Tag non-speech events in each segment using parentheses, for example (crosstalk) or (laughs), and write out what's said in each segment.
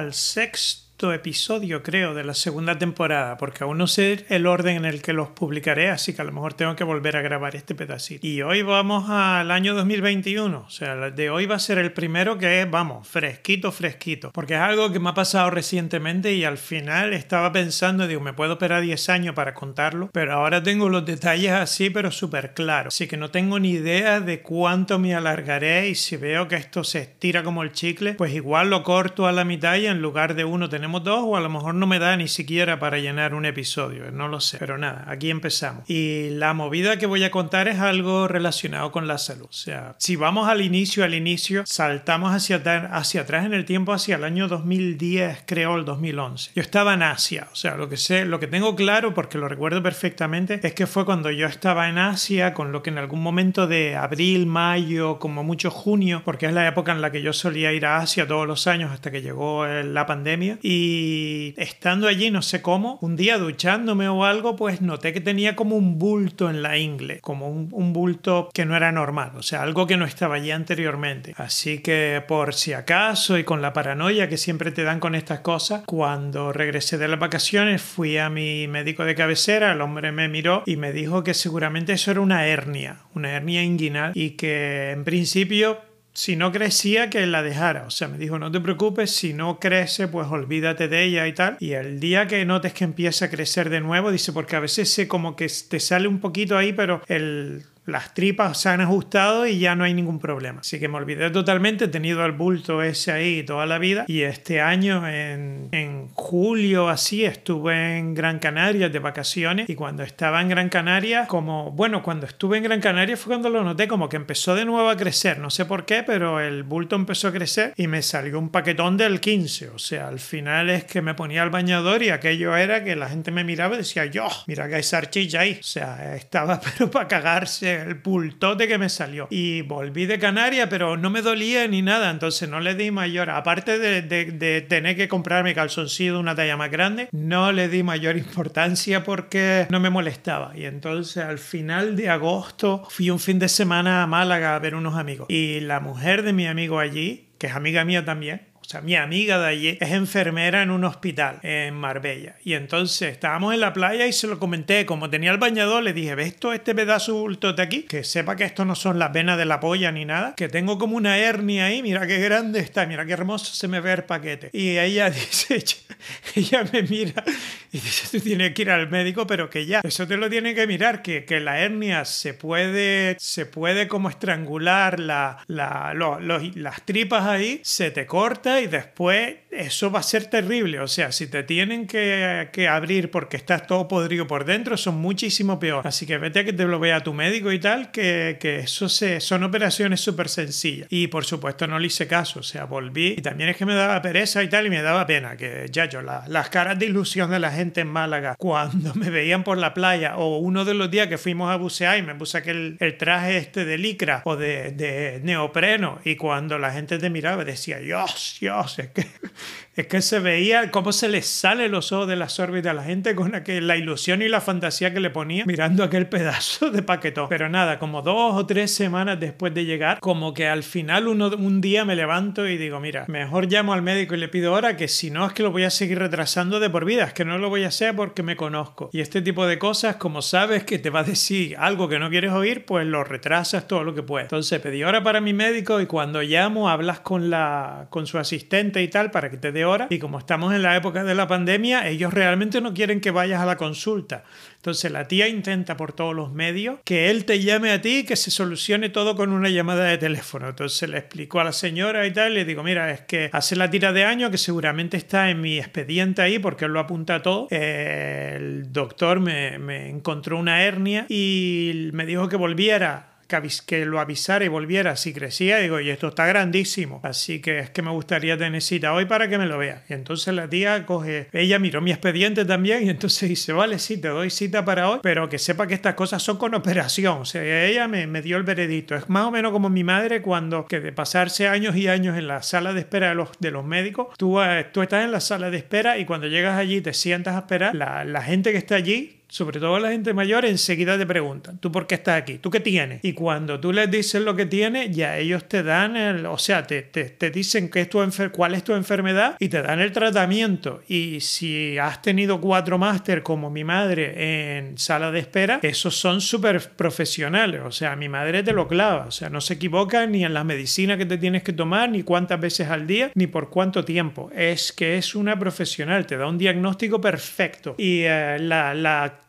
al sexto episodio, creo, de la segunda temporada, porque aún no sé el orden en el que los publicaré, así que a lo mejor tengo que volver a grabar este pedacito. Y hoy vamos al año 2021, o sea, de hoy va a ser el primero que es, vamos, fresquito, fresquito, porque es algo que me ha pasado recientemente y al final estaba pensando, digo, me puedo esperar 10 años para contarlo, pero ahora tengo los detalles así, pero súper claros, así que no tengo ni idea de cuánto me alargaré y si veo que esto se estira como el chicle, pues igual lo corto a la mitad y en lugar de uno tenemos dos o a lo mejor no me da ni siquiera para llenar un episodio, no lo sé. Pero nada, aquí empezamos. Y la movida que voy a contar es algo relacionado con la salud. O sea, si vamos al inicio, al inicio, saltamos hacia, hacia atrás en el tiempo, hacia el año 2010, creo, el 2011. Yo estaba en Asia, o sea, lo que sé, lo que tengo claro, porque lo recuerdo perfectamente, es que fue cuando yo estaba en Asia, con lo que en algún momento de abril, mayo, como mucho junio, porque es la época en la que yo solía ir a Asia todos los años hasta que llegó la pandemia. Y y estando allí, no sé cómo, un día duchándome o algo, pues noté que tenía como un bulto en la ingle, como un, bulto que no era normal, o sea, algo que no estaba allí anteriormente. Así que por si acaso y con la paranoia que siempre te dan con estas cosas, cuando regresé de las vacaciones fui a mi médico de cabecera, el hombre me miró y me dijo que seguramente eso era una hernia, una hernia inguinal y que en principio si no crecía, que la dejara. O sea, me dijo, no te preocupes, si no crece, pues olvídate de ella y tal. Y el día que notes que empieza a crecer de nuevo, dice, porque a veces se como que te sale un poquito ahí, pero el las tripas se han ajustado y ya no hay ningún problema. Así que me olvidé totalmente, he tenido el bulto ese ahí toda la vida. Y este año en, en julio así estuve en Gran Canaria de vacaciones. Y cuando estaba en Gran Canaria, como, bueno, cuando estuve en Gran Canaria fue cuando lo noté, como que empezó de nuevo a crecer, no sé por qué, pero el bulto empezó a crecer y me salió un paquetón del 15, o sea, al final es que me ponía el bañador y aquello era que la gente me miraba y decía, yo, mira que hay sarchilla ahí, o sea, estaba (laughs) pero para cagarse el pultote que me salió. Y volví de Canarias, pero no me dolía ni nada, entonces no le di mayor, aparte de, de, tener que comprarme calzoncillo de una talla más grande, no le di mayor (laughs) importancia porque no me molestaba. Y entonces al final de agosto fui un fin de semana a Málaga a ver unos amigos. Y la mujer de mi amigo allí, que es amiga mía también, sea, mi amiga de allí es enfermera en un hospital en Marbella. Y entonces estábamos en la playa y se lo comenté. Como tenía el bañador, le dije, ¿ves todo este pedazo bulto de aquí? Que sepa que esto no son las venas de la polla ni nada. Que tengo como una hernia ahí. Mira qué grande está. Mira qué hermoso se me ve el paquete. Y ella (laughs) dice, ella me mira y dice, tú tienes que ir al médico, pero que ya. Eso te lo tiene que mirar. Que, que la hernia se puede, se puede como estrangular la, la, las tripas ahí. Se te corta y después eso va a ser terrible. O sea, si te tienen que, que, abrir porque estás todo podrido por dentro, son muchísimo peor. Así que vete a que te lo vea tu médico y tal, que, que eso se, son operaciones súper sencillas. Y por supuesto no le hice caso, o sea, volví y también es que me daba pereza y tal y me daba pena que ya yo, las caras de ilusión de la gente en Málaga cuando me veían por la playa o uno de los días que fuimos a bucear y me puse aquel el traje este de licra o de, de neopreno y cuando la gente te miraba decía, Dios, Dios, es que, es que se veía cómo se le sale los ojos de las órbitas a la gente con aquel, la ilusión y la fantasía que le ponía mirando aquel pedazo de paquetón. Pero nada, como dos o tres semanas después de llegar, como que al final uno, un día me levanto y digo, mira, mejor llamo al médico y le pido ahora que si no es que lo voy a seguir retrasando de por vida, es que no lo voy a hacer porque me conozco. Y este tipo de cosas, como sabes que te va a decir algo que no quieres oír, pues lo retrasas todo lo que puedes. Entonces pedí hora para mi médico y cuando llamo hablas con, la, con su asistente y tal para que te dé Y como estamos en la época de la pandemia, ellos realmente no quieren que vayas a la consulta. Entonces la tía intenta por todos los medios que él te llame a ti y que se solucione todo con una llamada de teléfono. Entonces le explico a la señora y tal, y le digo, mira, es que hace la tira de año que seguramente está en mi expediente ahí porque él lo apunta todo. el doctor me encontró una hernia y me dijo que volviera que, lo avisara y volviera si crecía. Digo, y esto está grandísimo. Así que es que me gustaría tener cita hoy para que me lo vea. Y entonces la tía coge, ella miró mi expediente también y entonces dice, vale, sí, te doy cita para hoy, pero que sepa que estas cosas son con operación. O sea, ella me, me dio el veredicto. Es más o menos como mi madre cuando, que de pasarse años y años en la sala de espera de los, de los médicos, tú, eh, tú estás en la sala de espera y cuando llegas allí te sientas a esperar, la, la gente que está allí sobre todo la gente mayor, enseguida te preguntan, ¿tú por qué estás aquí? ¿Tú qué tienes? Y cuando tú les dices lo que tienes, ya ellos te dan el, o sea, te, te, dicen qué es tu cuál es tu enfermedad y te dan el tratamiento. Y si has tenido cuatro máster como mi madre en sala de espera, esos son súper profesionales. O sea, mi madre te lo clava. O sea, no se equivoca ni en la medicina que te tienes que tomar, ni cuántas veces al día, ni por cuánto tiempo. Es que es una profesional, te da un diagnóstico perfecto. Y eh, la, la,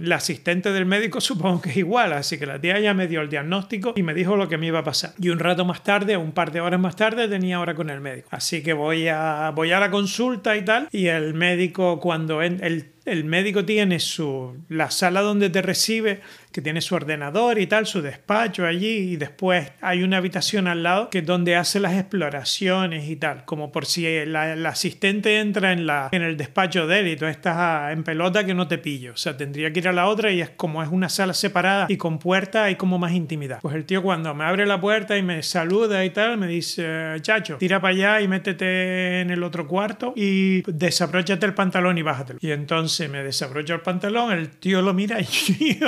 la asistente del médico (laughs) supongo que es igual. Así que la tía ya me dio el diagnóstico y me dijo lo que me iba a pasar. Y un rato más tarde, un par de horas más tarde, tenía hora con el médico. Así que voy a, voy a la consulta y tal. Y el médico, cuando el, el médico tiene su, la sala donde te recibe, que tiene su ordenador y tal, su despacho allí, y después hay una habitación al lado que es donde hace las exploraciones y tal, como por si el asistente entra en, la, en el despacho de él y tú estás en pelota que no te pillo. O sea, tendría que ir a la otra y es como es una sala separada y con puerta hay como más intimidad. Pues el tío cuando me abre la puerta y me saluda y tal, me dice, chacho, tira para allá y métete en el otro cuarto y desabróchate el pantalón y bájatelo. Y entonces me desabrocho el pantalón, el tío lo mira y (laughs)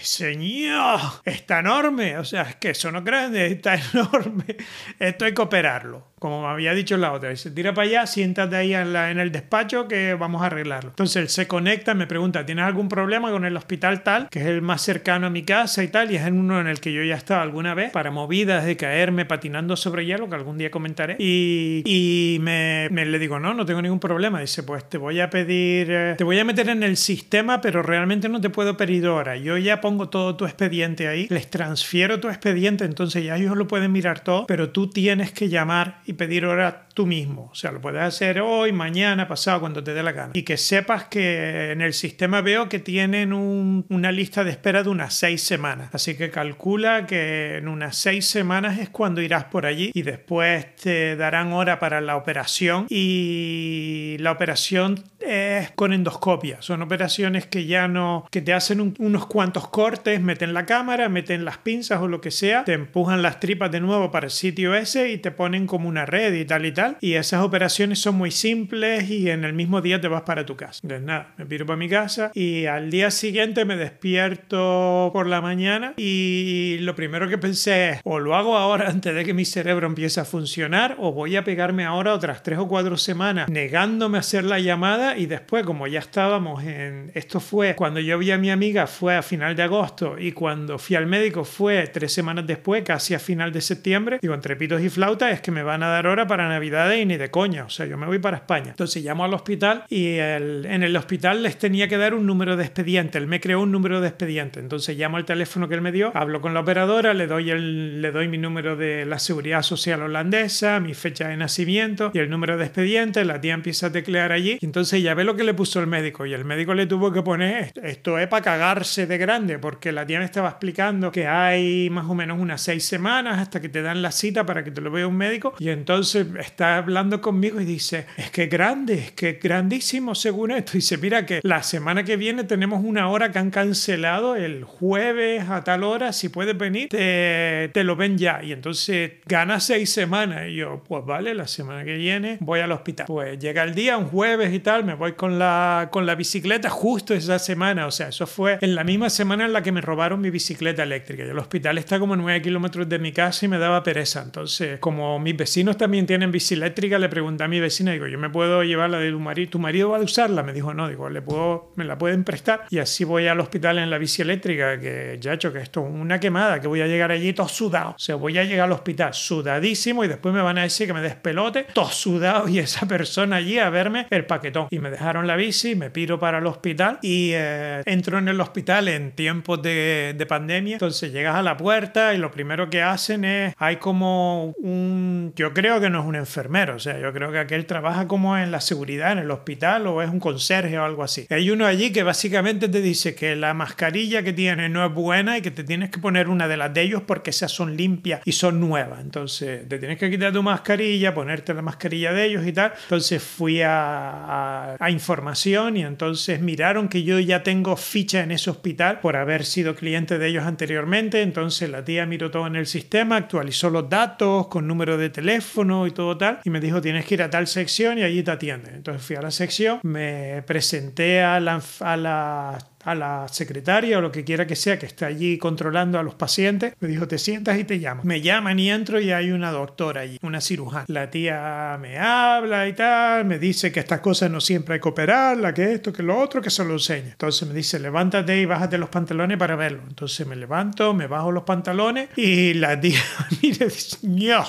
Señor, está enorme. O sea, es que eso no grande, está (laughs) enorme. Esto hay que operarlo como me había dicho la otra. Dice, tira para allá, siéntate ahí en, el despacho que vamos a arreglarlo. Entonces él se conecta, me pregunta, ¿tienes algún problema con el hospital tal? Que es el más cercano a mi casa y tal, y es uno en el que yo ya estaba alguna vez para movidas de caerme patinando sobre hielo, que algún día comentaré. Y, y me, me, le digo, no, no tengo ningún problema. Dice, pues te voy a pedir, eh, te voy a meter en el sistema, pero realmente no te puedo pedir hora. Yo ya pongo todo tu expediente ahí, les transfiero tu expediente, entonces ya ellos lo pueden mirar todo, pero tú tienes que llamar y pedir hora tú mismo. O sea, lo puedes hacer hoy, mañana, pasado, cuando te dé la gana. Y que sepas que en el sistema veo que tienen una lista de espera de unas seis semanas. Así que calcula que en unas seis semanas es cuando irás por allí y después te darán hora para la operación. Y la operación es con endoscopia. Son operaciones que ya no, que te hacen unos cuantos cortes, meten la cámara, meten las pinzas o lo que sea, te empujan las tripas de nuevo para el sitio ese y te ponen como una red y tal y tal. Y esas operaciones son muy simples y en el mismo día te vas para tu casa. Entonces nada, me piro para mi casa y al día siguiente me despierto por la mañana y lo primero que pensé es o lo hago ahora antes de que mi cerebro empiece a funcionar o voy a pegarme ahora otras tres o cuatro semanas negándome a hacer la llamada y después como ya estábamos en... Esto fue cuando yo vi a mi amiga fue a final de agosto y cuando fui al médico fue tres semanas después, casi a final de septiembre. Digo, entre pitos y flautas es que me van a dar hora para Navidades y ni de coña. O sea, yo me voy para España. Entonces llamo al hospital y en el hospital les tenía que dar un número de expediente. Él me creó un número de expediente. Entonces llamo al teléfono que él me dio, hablo con la operadora, le doy, el, le doy mi número de la seguridad social holandesa, mi fecha de nacimiento y el número de expediente. La tía empieza a teclear allí. Entonces ya ve lo que le puso el médico. Y el médico le tuvo que poner esto es para cagarse de grande porque la tía me estaba explicando que hay más o menos unas seis semanas hasta que te dan la cita para que te lo vea un médico. Y entonces está hablando conmigo y dice, es que grande, es que grandísimo según esto. Dice, mira que la semana que viene tenemos una hora que han cancelado el jueves a tal hora, si puedes venir, te, te lo ven ya. Y entonces gana seis semanas. Y yo, pues vale, la semana que viene voy al hospital. Pues llega el día, un jueves y tal, me voy con la, con la bicicleta justo esa semana. O sea, eso fue en la misma semana en la que me robaron mi bicicleta eléctrica. Y el hospital está como a 9 kilómetros de mi casa y me daba pereza. Entonces, como mis vecinos también tienen bici eléctrica, le pregunté a mi vecina, digo, ¿yo me puedo llevar la de tu marido? ¿Tu marido va a usarla? Me dijo, no, digo, ¿le puedo, me la pueden prestar? Y así voy al hospital en la bici eléctrica, que ya hecho que esto es una quemada, que voy a llegar allí todo sudado. O sea, voy a llegar al hospital sudadísimo y después me van a decir que me despelote, todo sudado y esa persona allí a verme el paquetón. Y me dejaron la bici, me piro para el hospital y eh, entro en el hospital en tiempos de, de pandemia. Entonces llegas a la puerta y lo primero que hacen es, hay como un, yo creo que no es un enfermero, o sea, yo creo que aquel trabaja como en la seguridad, en el hospital o es un conserje o algo así. Hay uno allí que básicamente te dice que la mascarilla que tienes no es buena y que te tienes que poner una de las de ellos porque esas son limpias y son nuevas. Entonces te tienes que quitar tu mascarilla, ponerte la mascarilla de ellos y tal. Entonces fui a, a, información y entonces miraron que yo ya tengo ficha en ese hospital por haber sido cliente de ellos anteriormente. Entonces la tía miró todo en el sistema, actualizó los datos con número de teléfono y todo tal y me dijo tienes que ir a tal sección y allí te atienden. Entonces fui a la sección, me presenté a la, a la a la secretaria o lo que quiera que sea que está allí controlando a los pacientes. Me dijo, te sientas y te llamo. Me llaman y entro y hay una doctora allí, una cirujana. La tía me habla y tal, me dice que estas cosas no siempre hay que operarla, que esto, que lo otro, que se lo enseña. Entonces me dice, levántate y bájate los pantalones para verlo. Entonces me levanto, me bajo los pantalones y la tía (laughs) mire dice, ño,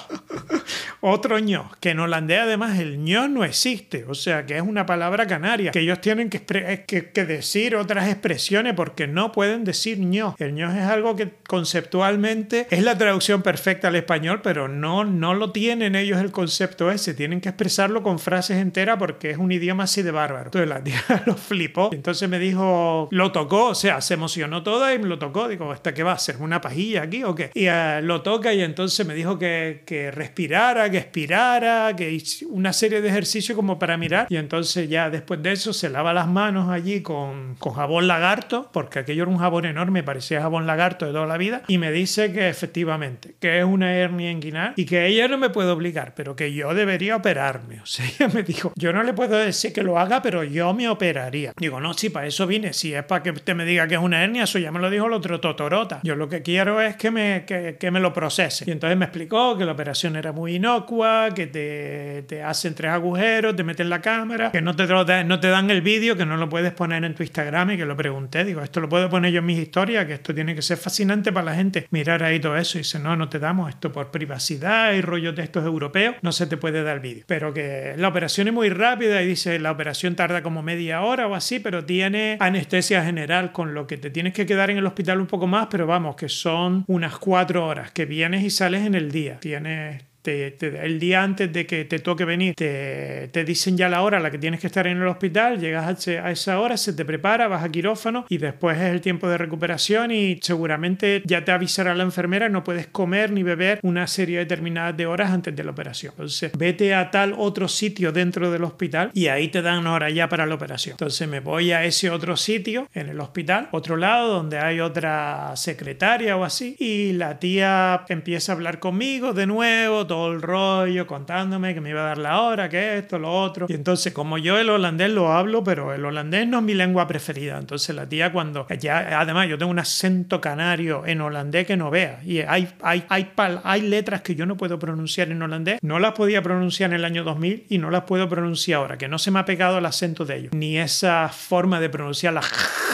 otro ño, que en holandés además el ño no existe, o sea que es una palabra canaria, que ellos tienen que, que, que decir otras expresiones porque no pueden decir ño. El ño es algo que conceptualmente es la traducción perfecta al español, pero no, no lo tienen ellos el concepto ese, tienen que expresarlo con frases enteras porque es un idioma así de bárbaro. Entonces la tía (laughs) lo flipó, entonces me dijo, lo tocó, o sea, se emocionó toda y lo tocó, digo, ¿esta qué va a ser? ¿Una pajilla aquí o qué? Y uh, lo toca y entonces me dijo que, que respirara, que expirara, que una serie de ejercicios como para mirar y entonces ya después de eso se lava las manos allí con, con jabón lagarto, porque aquello era un jabón enorme, parecía jabón lagarto de toda la vida, y me dice que efectivamente, que es una hernia inguinal y que ella no me puede obligar, pero que yo debería operarme. O sea, (laughs) ella me dijo, yo no le puedo decir que lo haga, pero yo me operaría. Digo, no, si para eso vine, si es para que usted me diga que es una hernia, eso ya me lo dijo el otro Totorota. Yo lo que quiero es que me, que, que me lo procese. Y entonces me explicó que la operación era muy inocua, que te, te hacen tres agujeros, te meten la cámara, que no te, no te dan el vídeo, que no lo puedes poner en tu Instagram y que lo pregunté. Digo, esto lo puedo poner yo en mis historias, que esto tiene que ser fascinante para la gente mirar ahí todo eso. Y dice, no, no te damos esto por privacidad y rollos de estos europeos, no se te puede dar vídeo. Pero que la operación es muy rápida y dice, la operación tarda como media hora o así, pero tiene anestesia general, con lo que te tienes que quedar en el hospital un poco más, pero vamos, que son unas cuatro horas, que vienes y sales en el día. Tienes te, el día antes de que te toque venir, te, te, dicen ya la hora a la que tienes que estar en el hospital, llegas a, esa hora, se te prepara, vas a quirófano y después es el tiempo de recuperación y seguramente ya te avisará la enfermera, no puedes comer ni beber una serie determinada de horas antes de la operación. Entonces, vete a tal otro sitio dentro del hospital y ahí te dan hora ya para la operación. Entonces, me voy a ese otro sitio en el hospital, otro lado donde hay otra secretaria o así y la tía empieza a hablar conmigo de nuevo, todo el rollo contándome que me iba a dar la hora, que esto, lo otro. Y entonces, como yo el holandés lo hablo, pero el holandés no es mi lengua preferida. Entonces, la tía, cuando ya, además, yo tengo un acento canario en holandés que no vea. Y hay, hay, hay, hay letras que yo no puedo pronunciar en holandés. No las podía pronunciar en el año 2000 y no las puedo pronunciar ahora, que no se me ha pegado el acento de ellos. Ni esa forma de pronunciar la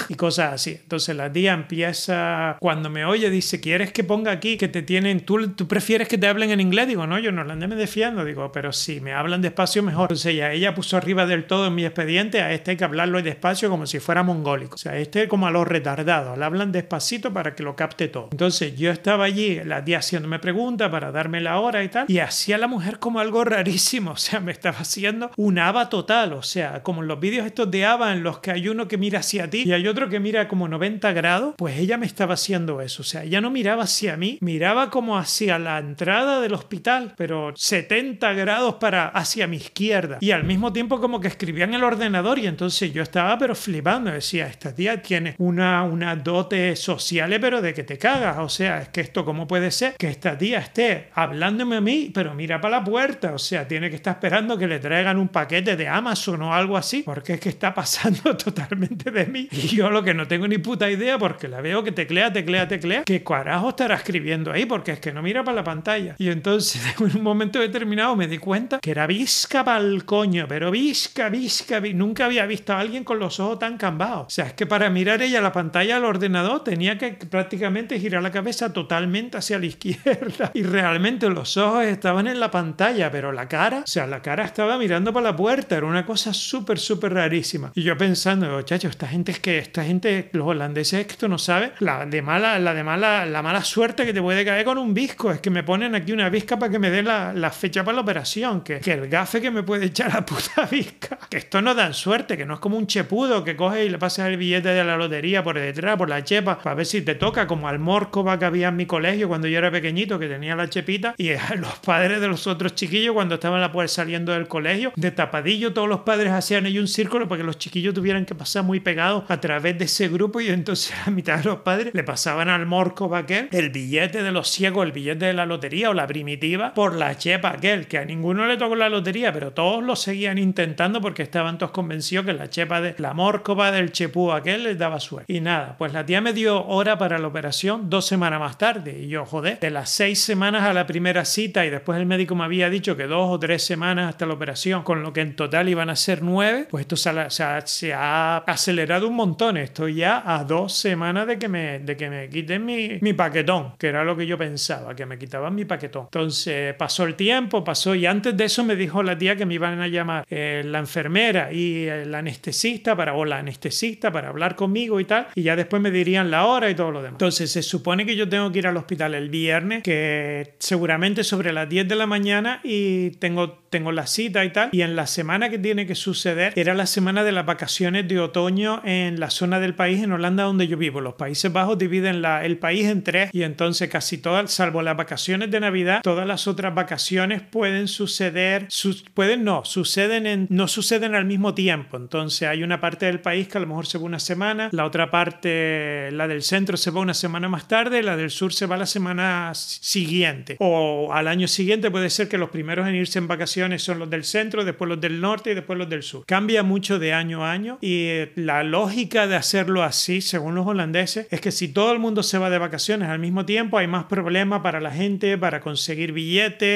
y cosas así. Entonces, la tía empieza, cuando me oye, dice: ¿Quieres que ponga aquí que te tienen, tú, tú prefieres que te hablen en inglés? Digo, no, yo no holandés me defiendo. Digo, pero si me hablan despacio, mejor. Entonces ella, ella puso arriba del todo en mi expediente, a este hay que hablarlo despacio como si fuera mongólico. O sea, este como a los retardados, le hablan despacito para que lo capte todo. Entonces yo estaba allí, la tía haciéndome preguntas para darme la hora y tal, y hacía la mujer como algo rarísimo. (laughs) O sea, me estaba haciendo un ABA total. O sea, como en los vídeos estos de ABA en los que hay uno que mira hacia ti y hay otro que mira como 90 grados, pues ella me estaba haciendo eso. O sea, ella no miraba hacia mí, miraba como hacia la entrada del hospital, pero 70 grados para hacia mi izquierda. Y al mismo tiempo como que escribía en el ordenador y entonces yo estaba pero flipando. Decía, esta tía tiene una, una dote social, pero de que te cagas. O sea, es que esto cómo puede ser que esta tía esté hablándome a mí, pero mira para la puerta. O sea, tiene que estar esperando que le traigan un paquete de Amazon o algo así, porque es que está pasando (laughs) totalmente de mí. Y yo lo que no tengo ni puta idea, porque la veo que teclea, teclea, teclea, ¿qué carajo estará escribiendo ahí? Porque es que no mira para la pantalla. Y entonces (laughs) en un momento determinado me di cuenta que era visca pa'l coño, pero visca, visca, nunca había visto a alguien con los ojos tan cambados. O sea, es que para mirar ella la pantalla del ordenador tenía que prácticamente girar la cabeza totalmente hacia la (laughs) izquierda y realmente los ojos estaban en la pantalla, pero la cara, o sea, la cara estaba mirando para la puerta, era una cosa súper, súper rarísima. Y yo pensando, chacho, esta gente es que, esta gente, los holandeses, esto no sabe, la de mala, la de mala, la mala suerte que te puede caer con un visco, es que me ponen aquí una visca para que me dé la, la fecha para la operación, que, que, el gafe que me puede echar a puta (laughs) visca, que esto no dan suerte, que no es como un chepudo que coge y le pasas el billete de la lotería por detrás, por la chepa, para ver si te toca, como al morcova que había en mi colegio cuando yo era pequeñito, que tenía la chepita, y a (laughs) los padres de los otros chiquillos cuando estaban la puerta saliendo del colegio, de tapadillo todos los padres hacían ahí un círculo para que los chiquillos tuvieran que pasar muy pegados a través de ese grupo y entonces (laughs) a mitad de los padres le pasaban al morcova aquel el billete de los ciegos, el billete de la lotería o la primitiva por la chepa aquel, que a ninguno le tocó la lotería, pero todos lo seguían intentando porque estaban todos convencidos que la chepa de la mórcova del chepú aquel les daba suerte. Y nada, pues la tía me dio hora para la operación dos semanas más tarde. Y yo, joder, de las seis semanas a la primera cita y después el médico me había dicho que dos o tres semanas hasta la operación, con lo que en total iban a ser nueve, pues esto se ha, se ha acelerado un montón. Estoy ya a dos semanas de que me, de que me quiten mi, mi paquetón, que era lo que yo pensaba, que me quitaban mi paquetón. Entonces pasó el tiempo, pasó y antes de eso me dijo la tía que me iban a llamar eh, la enfermera y el anestesista para, o la anestesista para hablar conmigo y tal, y ya después me dirían la hora y todo lo demás. Entonces se supone que yo tengo que ir al hospital el viernes, que seguramente sobre las 10 de la mañana y tengo, tengo la cita y tal, y en la semana que tiene que suceder era la semana de las vacaciones de otoño en la zona del país, en Holanda donde yo vivo. Los Países Bajos dividen la, el país en tres y entonces casi todas, salvo las vacaciones de Navidad, todas las otras vacaciones pueden suceder, pueden no, suceden en, no suceden al mismo tiempo. Entonces hay una parte del país que a lo mejor se va una semana, la otra parte, la del centro, se va una semana más tarde, la del sur se va la semana siguiente. O al año siguiente puede ser que los primeros en irse en vacaciones son los del centro, después los del norte y después los del sur. Cambia mucho de año a año y la lógica de hacerlo así, según los holandeses, es que si todo el mundo se va de vacaciones al mismo tiempo, hay más problemas para la gente, para conseguir billetes,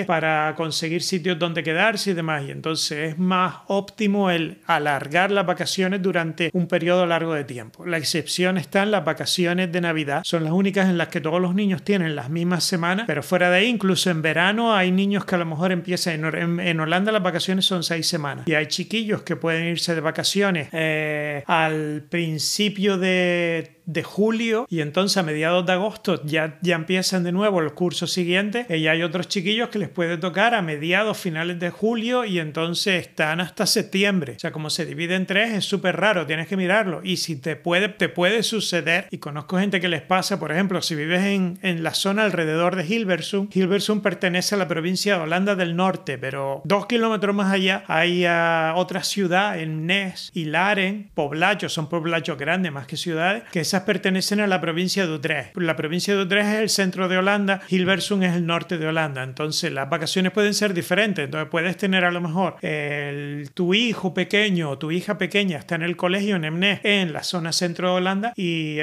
para conseguir sitios donde quedarse y demás. Y entonces es más óptimo el alargar las vacaciones durante un periodo largo de tiempo. La excepción está en las vacaciones de Navidad. Son las únicas en las que todos los niños tienen las mismas semanas, pero fuera de ahí, incluso en verano, hay niños que a lo mejor empiezan, en, Holanda las vacaciones son seis semanas. Y hay chiquillos que pueden irse de vacaciones. Eh, al principio de de julio y entonces a mediados de agosto ya, ya empiezan de nuevo el curso siguiente y hay otros chiquillos que les puede tocar a mediados, finales de julio y entonces están hasta septiembre. O sea, como se divide en tres es súper raro, tienes que mirarlo. Y si te puede, te puede suceder, y conozco gente que les pasa, por ejemplo, si vives en, en la zona alrededor de Hilversum, Hilversum pertenece a la provincia de Holanda del Norte, pero dos kilómetros más allá hay uh, otra ciudad en Nes y Laren, son poblachos grandes más que ciudades, que pertenecen a la provincia de Utrecht. La provincia de Utrecht es el centro de Holanda, Hilversum es el norte de Holanda. Entonces las vacaciones pueden ser diferentes. Entonces puedes tener a lo mejor el, tu hijo pequeño o tu hija pequeña está en el colegio en Emnes, en la zona centro de Holanda, y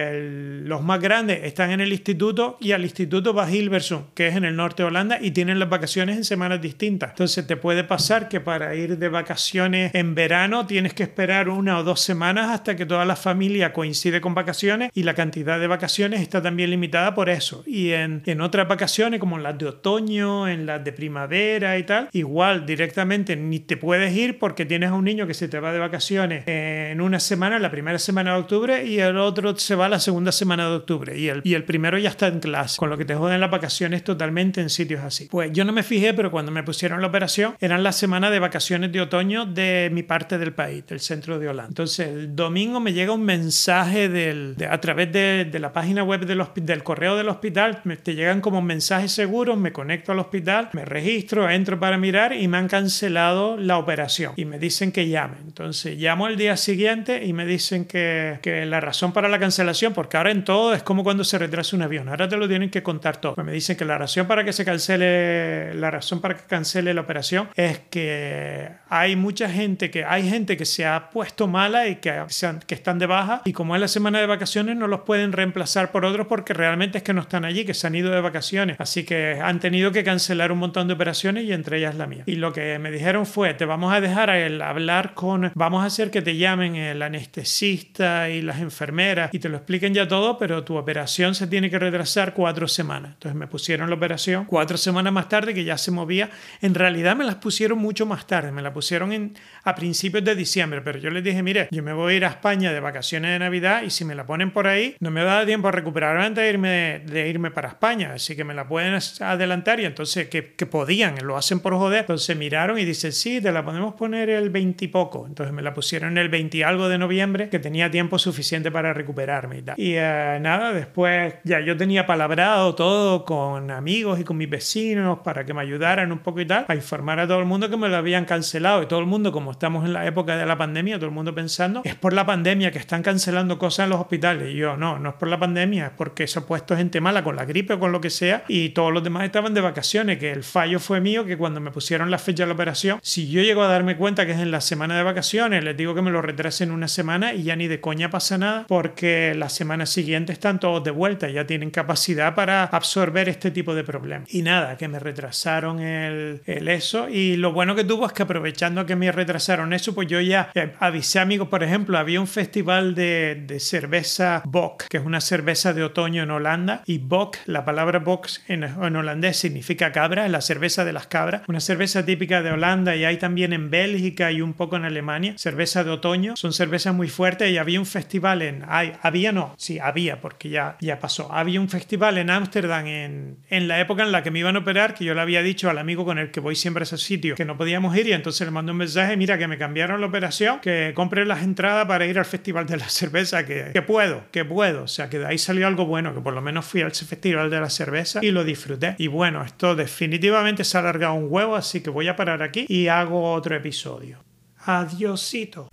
los más grandes están en el instituto y al instituto va Hilversum, que es en el norte de Holanda, y tienen las vacaciones en semanas distintas. Entonces te puede pasar que para ir de vacaciones en verano tienes que esperar una o dos semanas hasta que toda la familia coincide con vacaciones y la cantidad de vacaciones está también limitada por eso. Y en, en otras vacaciones, como en las de otoño, en las de primavera y tal, igual directamente ni te puedes ir porque tienes a un niño que se te va de vacaciones en una semana, la primera semana de octubre, y el otro se va la segunda semana de octubre. Y el, y el primero ya está en clase, con lo que te joden las vacaciones totalmente en sitios así. Pues yo no me fijé, pero cuando me pusieron la operación, eran las semanas de vacaciones de otoño de mi parte del país, del centro de Holanda. Entonces el domingo me llega un mensaje del, de, a través de, la página web del, del correo del hospital, me, te llegan como mensajes seguros, me conecto al hospital, me registro, entro para mirar y me han cancelado la operación y me dicen que llame. Entonces llamo el día siguiente y me dicen que, que la razón para la cancelación, porque ahora en todo es como cuando se retrasa un avión, ahora te lo tienen que contar todo. Pues me dicen que la razón para que se cancele, la razón para que cancele la operación es que hay mucha gente que, hay gente que se ha puesto mala y que, que están de baja y como es la semana de vacaciones, no los pueden reemplazar por otros porque realmente es que no están allí, que se han ido de vacaciones. Así que han tenido que cancelar un montón de operaciones y entre ellas la mía. Y lo que me dijeron fue, te vamos a dejar el hablar con, vamos a hacer que te llamen el anestesista y las enfermeras y te lo expliquen ya todo, pero tu operación se tiene que retrasar cuatro semanas. Entonces me pusieron la operación cuatro semanas más tarde que ya se movía. En realidad me las pusieron mucho más tarde, me la pusieron en, a principios de diciembre, pero yo les dije, mire, yo me voy a ir a España de vacaciones de Navidad y si me la ponen por ahí, no me va a tiempo a recuperarme antes de irme, de irme para España, así que me la pueden adelantar y entonces que, que podían, lo hacen por joder, entonces miraron y dicen, sí, te la podemos poner el 20 y poco, entonces me la pusieron el 20 y algo de noviembre, que tenía tiempo suficiente para recuperarme y tal. Y eh, nada, después ya yo tenía palabrado todo con amigos y con mis vecinos para que me ayudaran un poco y tal, para informar a todo el mundo que me lo habían cancelado. Y todo el mundo, como estamos en la época de la pandemia, todo el mundo pensando, es por la pandemia que están cancelando cosas en los hospitales duele. Y yo, no, no es por la pandemia, es porque se ha puesto gente mala con la gripe o con lo que sea y todos los demás estaban de vacaciones, que el fallo fue mío, que cuando me pusieron la fecha de la operación, si yo llego a darme cuenta que es en la semana de vacaciones, les digo que me lo retrasen una semana y ya ni de coña pasa nada porque la semana siguiente están todos de vuelta, ya tienen capacidad para absorber este tipo de problemas. Y nada, que me retrasaron el, el eso y lo bueno que tuvo es que aprovechando que me retrasaron eso, pues yo ya eh, avisé amigos, por ejemplo, había un festival de, de cerveza Bock, que es una cerveza de otoño en Holanda y Bock, la palabra Bock en, holandés significa cabra, es la cerveza de las cabras, una cerveza típica de Holanda y hay también en Bélgica y un poco en Alemania, cerveza de otoño, son cervezas muy fuertes y había un festival en, hay, había no, sí, había porque ya, ya pasó, había un festival en Ámsterdam en, en la época en la que me iban a operar, que yo le había dicho al amigo con el que voy siempre a ese sitio que no podíamos ir y entonces le mandó un mensaje, mira que me cambiaron la operación, que compre las entradas para ir al festival de la cerveza, que, que que puedo, o sea que de ahí salió algo bueno, que por lo menos fui al festival de la cerveza y lo disfruté. Y bueno, esto definitivamente se ha alargado un huevo, así que voy a parar aquí y hago otro episodio. Adiosito.